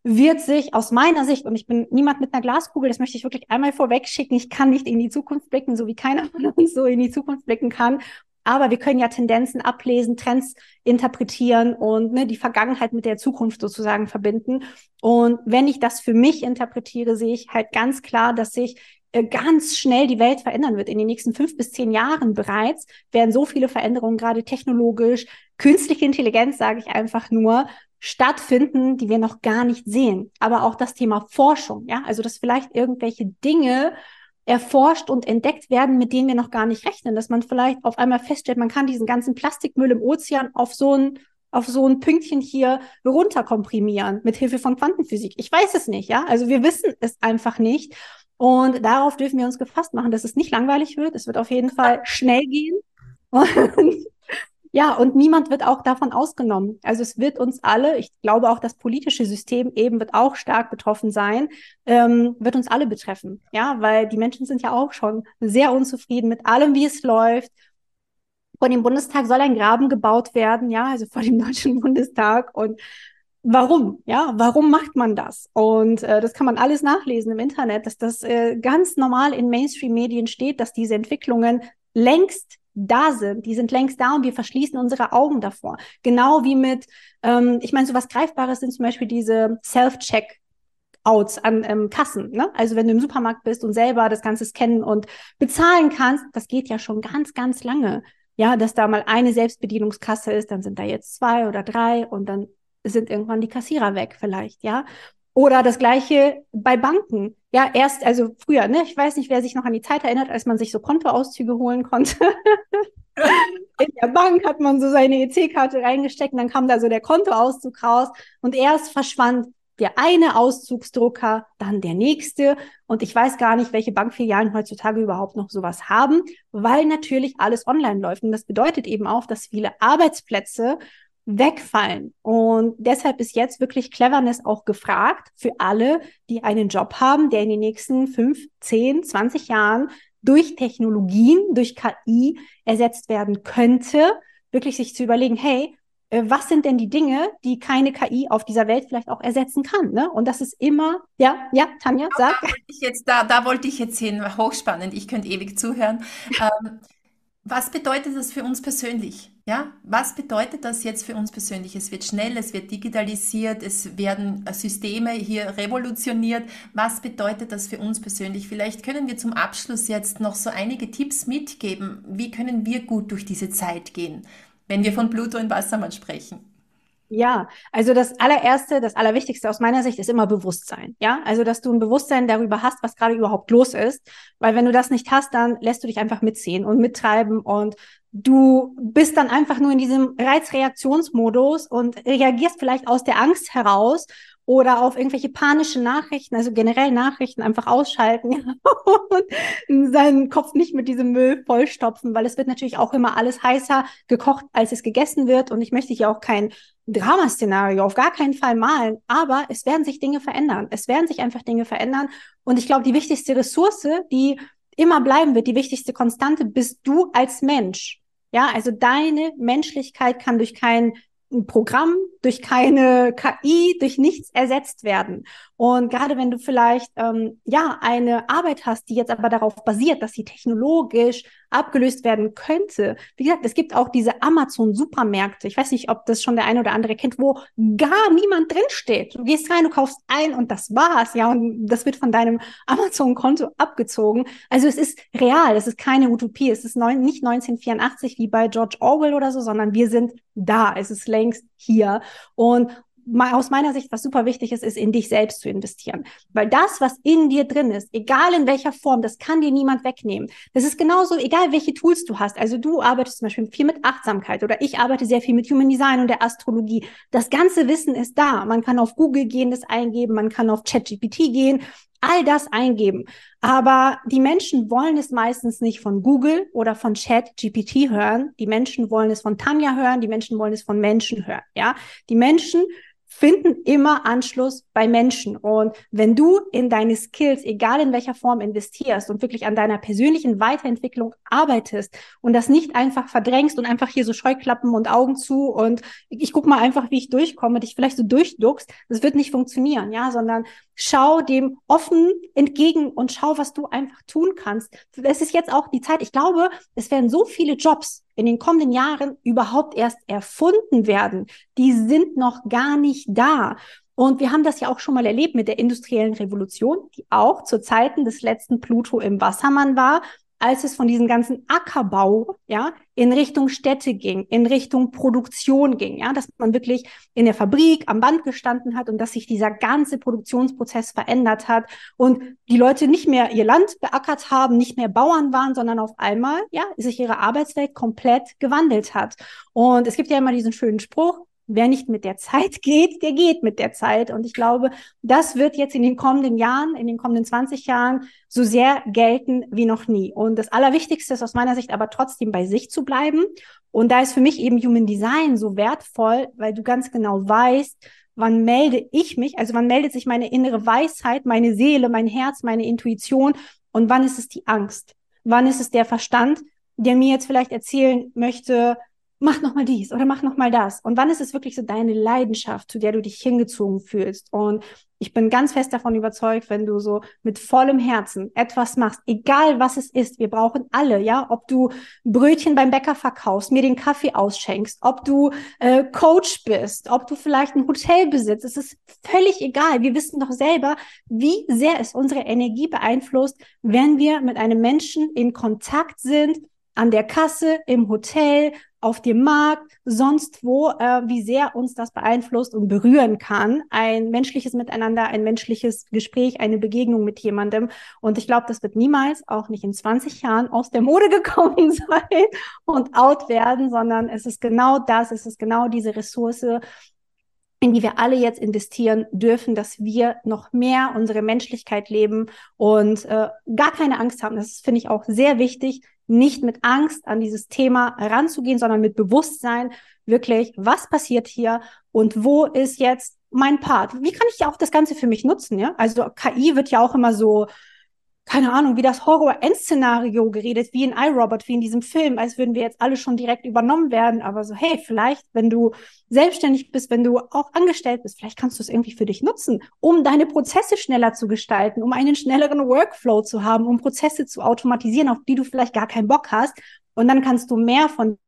wird sich aus meiner Sicht, und ich bin niemand mit einer Glaskugel, das möchte ich wirklich einmal vorweg schicken, ich kann nicht in die Zukunft blicken, so wie keiner von uns so in die Zukunft blicken kann. Aber wir können ja Tendenzen ablesen, Trends interpretieren und ne, die Vergangenheit mit der Zukunft sozusagen verbinden. Und wenn ich das für mich interpretiere, sehe ich halt ganz klar, dass sich äh, ganz schnell die Welt verändern wird. In den nächsten fünf bis zehn Jahren bereits werden so viele Veränderungen, gerade technologisch, künstliche Intelligenz, sage ich einfach nur, stattfinden, die wir noch gar nicht sehen. Aber auch das Thema Forschung, ja, also dass vielleicht irgendwelche Dinge erforscht und entdeckt werden, mit denen wir noch gar nicht rechnen, dass man vielleicht auf einmal feststellt, man kann diesen ganzen Plastikmüll im Ozean auf so ein auf so ein Pünktchen hier runterkomprimieren mit Hilfe von Quantenphysik. Ich weiß es nicht, ja. Also wir wissen es einfach nicht. Und darauf dürfen wir uns gefasst machen, dass es nicht langweilig wird. Es wird auf jeden Fall schnell gehen. Und ja, und niemand wird auch davon ausgenommen. Also es wird uns alle, ich glaube auch das politische System eben wird auch stark betroffen sein, ähm, wird uns alle betreffen. Ja, weil die Menschen sind ja auch schon sehr unzufrieden mit allem, wie es läuft. Vor dem Bundestag soll ein Graben gebaut werden, ja, also vor dem Deutschen Bundestag. Und warum? Ja, warum macht man das? Und äh, das kann man alles nachlesen im Internet, dass das äh, ganz normal in Mainstream-Medien steht, dass diese Entwicklungen längst da sind, die sind längst da und wir verschließen unsere Augen davor. Genau wie mit, ähm, ich meine, so was Greifbares sind zum Beispiel diese Self-Check Outs an ähm, Kassen. Ne? Also wenn du im Supermarkt bist und selber das Ganze scannen und bezahlen kannst, das geht ja schon ganz, ganz lange. Ja, dass da mal eine Selbstbedienungskasse ist, dann sind da jetzt zwei oder drei und dann sind irgendwann die Kassierer weg vielleicht, ja. Oder das gleiche bei Banken. Ja, erst, also früher, ne? Ich weiß nicht, wer sich noch an die Zeit erinnert, als man sich so Kontoauszüge holen konnte. In der Bank hat man so seine EC-Karte reingesteckt und dann kam da so der Kontoauszug raus und erst verschwand der eine Auszugsdrucker, dann der nächste. Und ich weiß gar nicht, welche Bankfilialen heutzutage überhaupt noch sowas haben, weil natürlich alles online läuft. Und das bedeutet eben auch, dass viele Arbeitsplätze wegfallen. Und deshalb ist jetzt wirklich Cleverness auch gefragt für alle, die einen Job haben, der in den nächsten fünf, zehn, zwanzig Jahren durch Technologien, durch KI ersetzt werden könnte, wirklich sich zu überlegen, hey, äh, was sind denn die Dinge, die keine KI auf dieser Welt vielleicht auch ersetzen kann? Ne? Und das ist immer, ja, ja, Tanja, sag. Da wollte ich jetzt, da, da wollte ich jetzt hin, hochspannend, ich könnte ewig zuhören. ähm, was bedeutet das für uns persönlich? Ja, was bedeutet das jetzt für uns persönlich? Es wird schnell, es wird digitalisiert, es werden äh, Systeme hier revolutioniert. Was bedeutet das für uns persönlich? Vielleicht können wir zum Abschluss jetzt noch so einige Tipps mitgeben. Wie können wir gut durch diese Zeit gehen, wenn wir von Pluto und Wassermann sprechen? Ja, also das allererste, das allerwichtigste aus meiner Sicht ist immer Bewusstsein. Ja, also dass du ein Bewusstsein darüber hast, was gerade überhaupt los ist. Weil wenn du das nicht hast, dann lässt du dich einfach mitziehen und mittreiben und du bist dann einfach nur in diesem Reizreaktionsmodus und reagierst vielleicht aus der Angst heraus oder auf irgendwelche panische Nachrichten, also generell Nachrichten einfach ausschalten und seinen Kopf nicht mit diesem Müll vollstopfen, weil es wird natürlich auch immer alles heißer gekocht, als es gegessen wird. Und ich möchte hier auch kein Dramaszenario auf gar keinen Fall malen, aber es werden sich Dinge verändern. Es werden sich einfach Dinge verändern. Und ich glaube, die wichtigste Ressource, die immer bleiben wird, die wichtigste Konstante, bist du als Mensch. Ja, also deine Menschlichkeit kann durch kein Programm, durch keine KI, durch nichts ersetzt werden. Und gerade wenn du vielleicht ähm, ja eine Arbeit hast, die jetzt aber darauf basiert, dass sie technologisch abgelöst werden könnte. Wie gesagt, es gibt auch diese Amazon-Supermärkte. Ich weiß nicht, ob das schon der eine oder andere kennt, wo gar niemand drinsteht. Du gehst rein, du kaufst ein und das war's, ja, und das wird von deinem Amazon-Konto abgezogen. Also es ist real, es ist keine Utopie, es ist neun, nicht 1984 wie bei George Orwell oder so, sondern wir sind da, es ist längst hier. Und aus meiner Sicht, was super wichtig ist, ist in dich selbst zu investieren. Weil das, was in dir drin ist, egal in welcher Form, das kann dir niemand wegnehmen. Das ist genauso, egal welche Tools du hast. Also du arbeitest zum Beispiel viel mit Achtsamkeit oder ich arbeite sehr viel mit Human Design und der Astrologie. Das ganze Wissen ist da. Man kann auf Google gehen, das eingeben, man kann auf ChatGPT gehen, all das eingeben. Aber die Menschen wollen es meistens nicht von Google oder von ChatGPT hören. Die Menschen wollen es von Tanja hören. Die Menschen wollen es von Menschen hören. Ja, die Menschen finden immer Anschluss bei Menschen. Und wenn du in deine Skills, egal in welcher Form investierst und wirklich an deiner persönlichen Weiterentwicklung arbeitest und das nicht einfach verdrängst und einfach hier so Scheuklappen und Augen zu und ich guck mal einfach, wie ich durchkomme, dich vielleicht so durchduckst, das wird nicht funktionieren, ja, sondern schau dem offen entgegen und schau, was du einfach tun kannst. Es ist jetzt auch die Zeit. Ich glaube, es werden so viele Jobs in den kommenden Jahren überhaupt erst erfunden werden. Die sind noch gar nicht da. Und wir haben das ja auch schon mal erlebt mit der industriellen Revolution, die auch zu Zeiten des letzten Pluto im Wassermann war als es von diesem ganzen Ackerbau, ja, in Richtung Städte ging, in Richtung Produktion ging, ja, dass man wirklich in der Fabrik am Band gestanden hat und dass sich dieser ganze Produktionsprozess verändert hat und die Leute nicht mehr ihr Land beackert haben, nicht mehr Bauern waren, sondern auf einmal, ja, sich ihre Arbeitswelt komplett gewandelt hat. Und es gibt ja immer diesen schönen Spruch, wer nicht mit der Zeit geht, der geht mit der Zeit. Und ich glaube, das wird jetzt in den kommenden Jahren, in den kommenden 20 Jahren so sehr gelten wie noch nie. Und das Allerwichtigste ist aus meiner Sicht aber trotzdem bei sich zu bleiben. Und da ist für mich eben Human Design so wertvoll, weil du ganz genau weißt, wann melde ich mich, also wann meldet sich meine innere Weisheit, meine Seele, mein Herz, meine Intuition und wann ist es die Angst? Wann ist es der Verstand, der mir jetzt vielleicht erzählen möchte, mach noch mal dies oder mach noch mal das. Und wann ist es wirklich so deine Leidenschaft, zu der du dich hingezogen fühlst? Und ich bin ganz fest davon überzeugt, wenn du so mit vollem Herzen etwas machst, egal was es ist, wir brauchen alle, ja, ob du Brötchen beim Bäcker verkaufst, mir den Kaffee ausschenkst, ob du äh, Coach bist, ob du vielleicht ein Hotel besitzt, es ist völlig egal. Wir wissen doch selber, wie sehr es unsere Energie beeinflusst, wenn wir mit einem Menschen in Kontakt sind, an der Kasse, im Hotel, auf dem Markt, sonst wo, äh, wie sehr uns das beeinflusst und berühren kann. Ein menschliches Miteinander, ein menschliches Gespräch, eine Begegnung mit jemandem. Und ich glaube, das wird niemals, auch nicht in 20 Jahren, aus der Mode gekommen sein und out werden, sondern es ist genau das, es ist genau diese Ressource, in die wir alle jetzt investieren dürfen, dass wir noch mehr unsere Menschlichkeit leben und äh, gar keine Angst haben. Das finde ich auch sehr wichtig, nicht mit Angst an dieses Thema ranzugehen, sondern mit Bewusstsein wirklich, was passiert hier und wo ist jetzt mein Part? Wie kann ich auch das Ganze für mich nutzen? Ja, also KI wird ja auch immer so keine Ahnung, wie das Horror-End-Szenario geredet, wie in iRobot, wie in diesem Film, als würden wir jetzt alle schon direkt übernommen werden. Aber so, hey, vielleicht, wenn du selbstständig bist, wenn du auch angestellt bist, vielleicht kannst du es irgendwie für dich nutzen, um deine Prozesse schneller zu gestalten, um einen schnelleren Workflow zu haben, um Prozesse zu automatisieren, auf die du vielleicht gar keinen Bock hast. Und dann kannst du mehr von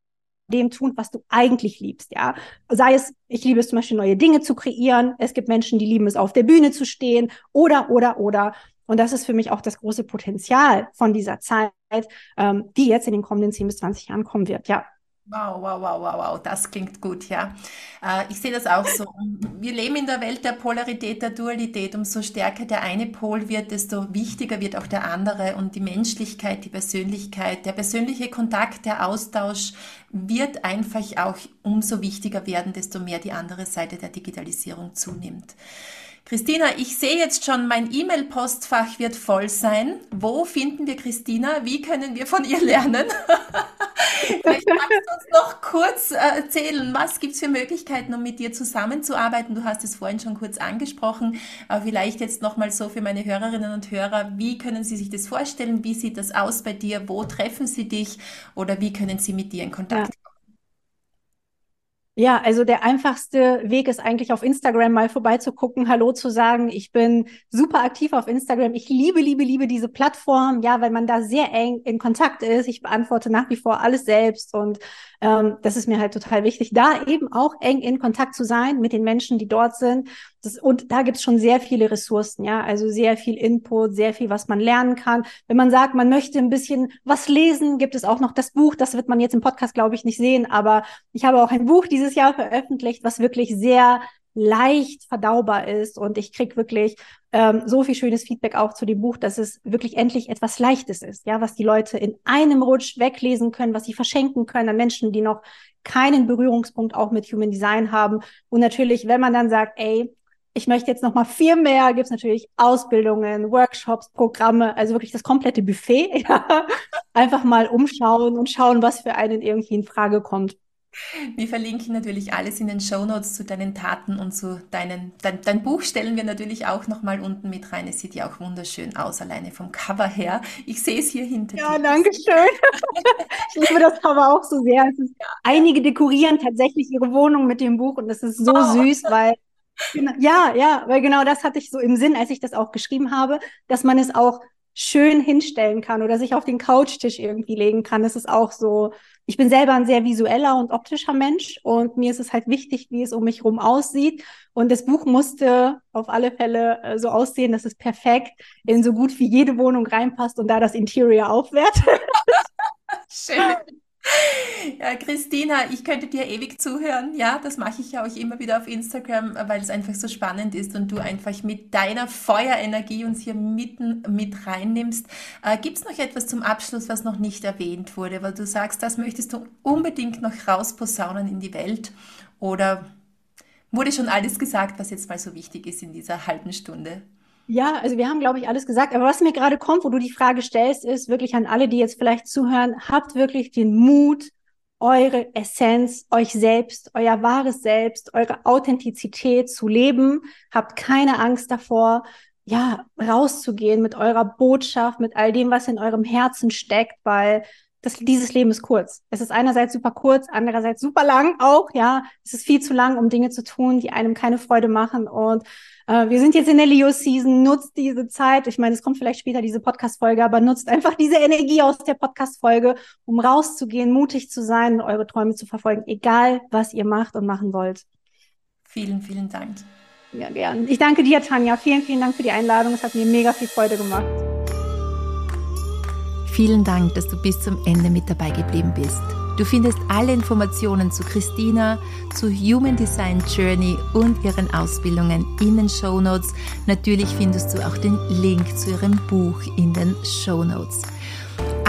dem tun, was du eigentlich liebst, ja. Sei es, ich liebe es zum Beispiel, neue Dinge zu kreieren. Es gibt Menschen, die lieben es, auf der Bühne zu stehen oder, oder, oder. Und das ist für mich auch das große Potenzial von dieser Zeit, ähm, die jetzt in den kommenden 10 bis 20 Jahren kommen wird. Ja. Wow, wow, wow, wow, wow, das klingt gut, ja. Äh, ich sehe das auch so. Wir leben in der Welt der Polarität, der Dualität. Umso stärker der eine Pol wird, desto wichtiger wird auch der andere. Und die Menschlichkeit, die Persönlichkeit, der persönliche Kontakt, der Austausch wird einfach auch umso wichtiger werden, desto mehr die andere Seite der Digitalisierung zunimmt. Christina, ich sehe jetzt schon, mein E-Mail-Postfach wird voll sein. Wo finden wir Christina? Wie können wir von ihr lernen? Vielleicht magst du uns noch kurz äh, erzählen, was gibt es für Möglichkeiten, um mit dir zusammenzuarbeiten? Du hast es vorhin schon kurz angesprochen, aber vielleicht jetzt nochmal so für meine Hörerinnen und Hörer, wie können sie sich das vorstellen? Wie sieht das aus bei dir? Wo treffen sie dich? Oder wie können sie mit dir in Kontakt kommen? Ja, also der einfachste Weg ist eigentlich auf Instagram mal vorbeizugucken, Hallo zu sagen. Ich bin super aktiv auf Instagram. Ich liebe, liebe, liebe diese Plattform, ja, weil man da sehr eng in Kontakt ist. Ich beantworte nach wie vor alles selbst und ähm, das ist mir halt total wichtig, da eben auch eng in Kontakt zu sein mit den Menschen, die dort sind. Das, und da gibt's schon sehr viele Ressourcen, ja, also sehr viel Input, sehr viel, was man lernen kann. Wenn man sagt, man möchte ein bisschen was lesen, gibt es auch noch das Buch, das wird man jetzt im Podcast, glaube ich, nicht sehen, aber ich habe auch ein Buch dieses Jahr veröffentlicht, was wirklich sehr leicht verdaubar ist. Und ich krieg wirklich ähm, so viel schönes Feedback auch zu dem Buch, dass es wirklich endlich etwas Leichtes ist, ja, was die Leute in einem Rutsch weglesen können, was sie verschenken können an Menschen, die noch keinen Berührungspunkt auch mit Human Design haben. Und natürlich, wenn man dann sagt, ey, ich möchte jetzt noch mal viel mehr, gibt's natürlich Ausbildungen, Workshops, Programme, also wirklich das komplette Buffet. Ja. Einfach mal umschauen und schauen, was für einen irgendwie in Frage kommt. Wir verlinken natürlich alles in den Show Notes zu deinen Taten und zu deinen, dein, dein Buch stellen wir natürlich auch nochmal unten mit rein. Es sieht ja auch wunderschön aus, alleine vom Cover her. Ich sehe es hier hinter ja, dir. Ja, danke schön. ich liebe das Cover auch so sehr. Ist, einige dekorieren tatsächlich ihre Wohnung mit dem Buch und das ist so oh. süß, weil ja, ja, weil genau das hatte ich so im Sinn, als ich das auch geschrieben habe, dass man es auch schön hinstellen kann oder sich auf den Couchtisch irgendwie legen kann. Das ist auch so, ich bin selber ein sehr visueller und optischer Mensch und mir ist es halt wichtig, wie es um mich herum aussieht. Und das Buch musste auf alle Fälle äh, so aussehen, dass es perfekt in so gut wie jede Wohnung reinpasst und da das Interior aufwertet. Schön. Ja, Christina, ich könnte dir ewig zuhören. Ja, das mache ich ja auch immer wieder auf Instagram, weil es einfach so spannend ist und du einfach mit deiner Feuerenergie uns hier mitten mit reinnimmst. Äh, Gibt es noch etwas zum Abschluss, was noch nicht erwähnt wurde, weil du sagst, das möchtest du unbedingt noch rausposaunen in die Welt? Oder wurde schon alles gesagt, was jetzt mal so wichtig ist in dieser halben Stunde? Ja, also wir haben, glaube ich, alles gesagt. Aber was mir gerade kommt, wo du die Frage stellst, ist wirklich an alle, die jetzt vielleicht zuhören, habt wirklich den Mut, eure Essenz, euch selbst, euer wahres Selbst, eure Authentizität zu leben. Habt keine Angst davor, ja, rauszugehen mit eurer Botschaft, mit all dem, was in eurem Herzen steckt, weil das, dieses Leben ist kurz. Es ist einerseits super kurz, andererseits super lang auch, ja. Es ist viel zu lang, um Dinge zu tun, die einem keine Freude machen. Und äh, wir sind jetzt in der Leo-Season, nutzt diese Zeit. Ich meine, es kommt vielleicht später diese Podcast-Folge, aber nutzt einfach diese Energie aus der Podcast-Folge, um rauszugehen, mutig zu sein und eure Träume zu verfolgen, egal was ihr macht und machen wollt. Vielen, vielen Dank. Ja, gern. Ich danke dir, Tanja. Vielen, vielen Dank für die Einladung. Es hat mir mega viel Freude gemacht. Vielen Dank, dass du bis zum Ende mit dabei geblieben bist. Du findest alle Informationen zu Christina, zu Human Design Journey und ihren Ausbildungen in den Show Notes. Natürlich findest du auch den Link zu ihrem Buch in den Show Notes.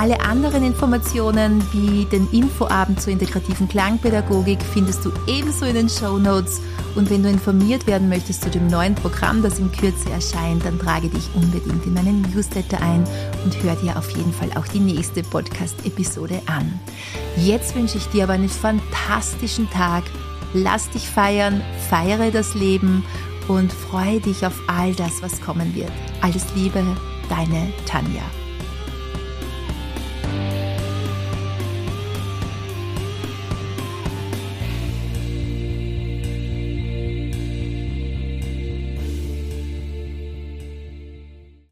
Alle anderen Informationen wie den Infoabend zur integrativen Klangpädagogik findest du ebenso in den Show Notes. Und wenn du informiert werden möchtest zu dem neuen Programm, das in Kürze erscheint, dann trage dich unbedingt in meinen Newsletter ein und hör dir auf jeden Fall auch die nächste Podcast-Episode an. Jetzt wünsche ich dir aber einen fantastischen Tag. Lass dich feiern, feiere das Leben und freue dich auf all das, was kommen wird. Alles Liebe, deine Tanja.